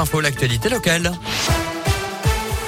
Info l'actualité locale.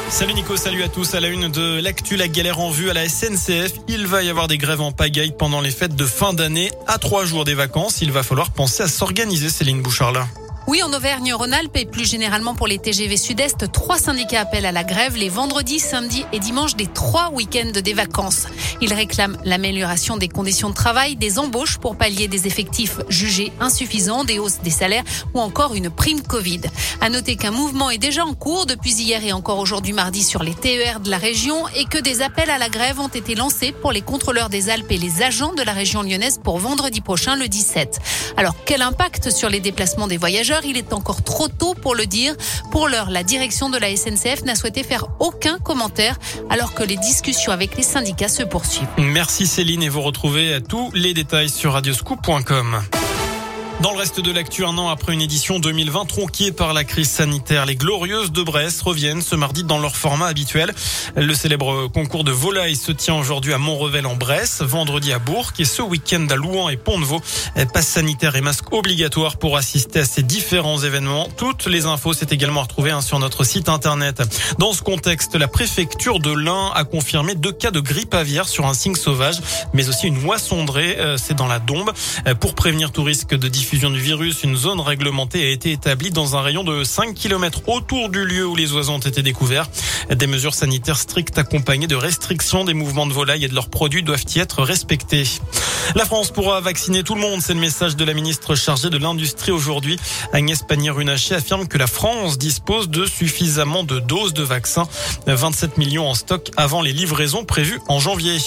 Salut Nico, salut à tous. À la une de l'actu, la galère en vue à la SNCF. Il va y avoir des grèves en pagaille pendant les fêtes de fin d'année. À trois jours des vacances, il va falloir penser à s'organiser, Céline Bouchard. Oui, en Auvergne-Rhône-Alpes et plus généralement pour les TGV Sud-Est, trois syndicats appellent à la grève les vendredis, samedis et dimanches des trois week-ends des vacances. Ils réclament l'amélioration des conditions de travail, des embauches pour pallier des effectifs jugés insuffisants, des hausses des salaires ou encore une prime Covid. À noter qu'un mouvement est déjà en cours depuis hier et encore aujourd'hui mardi sur les TER de la région et que des appels à la grève ont été lancés pour les contrôleurs des Alpes et les agents de la région lyonnaise pour vendredi prochain le 17. Alors quel impact sur les déplacements des voyageurs? Il est encore trop tôt pour le dire. Pour l'heure, la direction de la SNCF n'a souhaité faire aucun commentaire alors que les discussions avec les syndicats se poursuivent. Merci Céline et vous retrouvez tous les détails sur radioscoop.com. Dans le reste de l'actu, un an après une édition 2020 tronquée par la crise sanitaire, les Glorieuses de Brest reviennent ce mardi dans leur format habituel. Le célèbre concours de volaille se tient aujourd'hui à Montrevel en Bresse, vendredi à Bourg et ce week-end à Louan et Pont-de-Vaux. Passe sanitaire et masque obligatoire pour assister à ces différents événements. Toutes les infos, c'est également à hein, sur notre site internet. Dans ce contexte, la préfecture de l'Ain a confirmé deux cas de grippe aviaire sur un cygne sauvage, mais aussi une oie euh, c'est dans la Dombe. Euh, pour prévenir tout risque de diffusion diffusion du virus, une zone réglementée a été établie dans un rayon de 5 km autour du lieu où les oiseaux ont été découverts. Des mesures sanitaires strictes accompagnées de restrictions des mouvements de volailles et de leurs produits doivent y être respectées. La France pourra vacciner tout le monde, c'est le message de la ministre chargée de l'industrie aujourd'hui. Agnès Pannier-Runacher affirme que la France dispose de suffisamment de doses de vaccins, 27 millions en stock avant les livraisons prévues en janvier.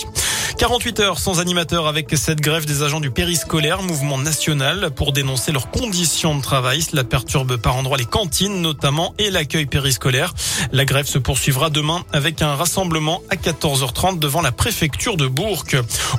48 heures sans animateur avec cette grève des agents du périscolaire, mouvement national pour dénoncer leurs conditions de travail. Cela perturbe par endroits les cantines notamment et l'accueil périscolaire. La grève se poursuivra demain avec un rassemblement à 14h30 devant la préfecture de Bourg.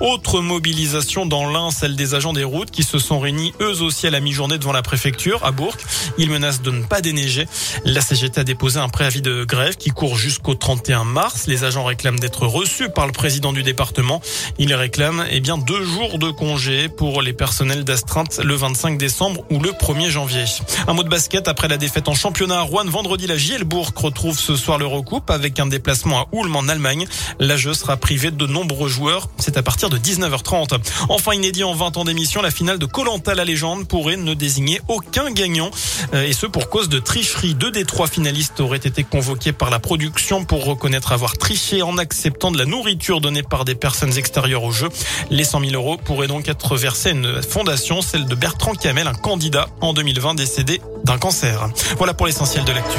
Autre mobilisation dans l'Ain, celle des agents des routes qui se sont réunis eux aussi à la mi-journée devant la préfecture à Bourg. Ils menacent de ne pas déneiger. La CGT a déposé un préavis de grève qui court jusqu'au 31 mars. Les agents réclament d'être reçus par le président du département. Ils réclament eh bien deux jours de congé pour les personnels d'astreinte le 25 décembre ou le 1er janvier. Un mot de basket après la défaite en championnat à Rouen vendredi, la Gielbourg retrouve ce soir le recoupe avec un déplacement à Ulm en Allemagne. La jeu sera privée de nombreux joueurs. C'est à partir de 19h30. Enfin inédit en 20 ans d'émission, la finale de Colanta la légende pourrait ne désigner aucun gagnant euh, et ce pour cause de tricherie. Deux des trois finalistes auraient été convoqués par la production pour reconnaître avoir triché en acceptant de la nourriture donnée par des personnes extérieures au jeu. Les 100 000 euros pourraient donc être versés à une fondation, celle de Bertrand Camel, un candidat en 2020 décédé d'un cancer. Voilà pour l'essentiel de l'actu.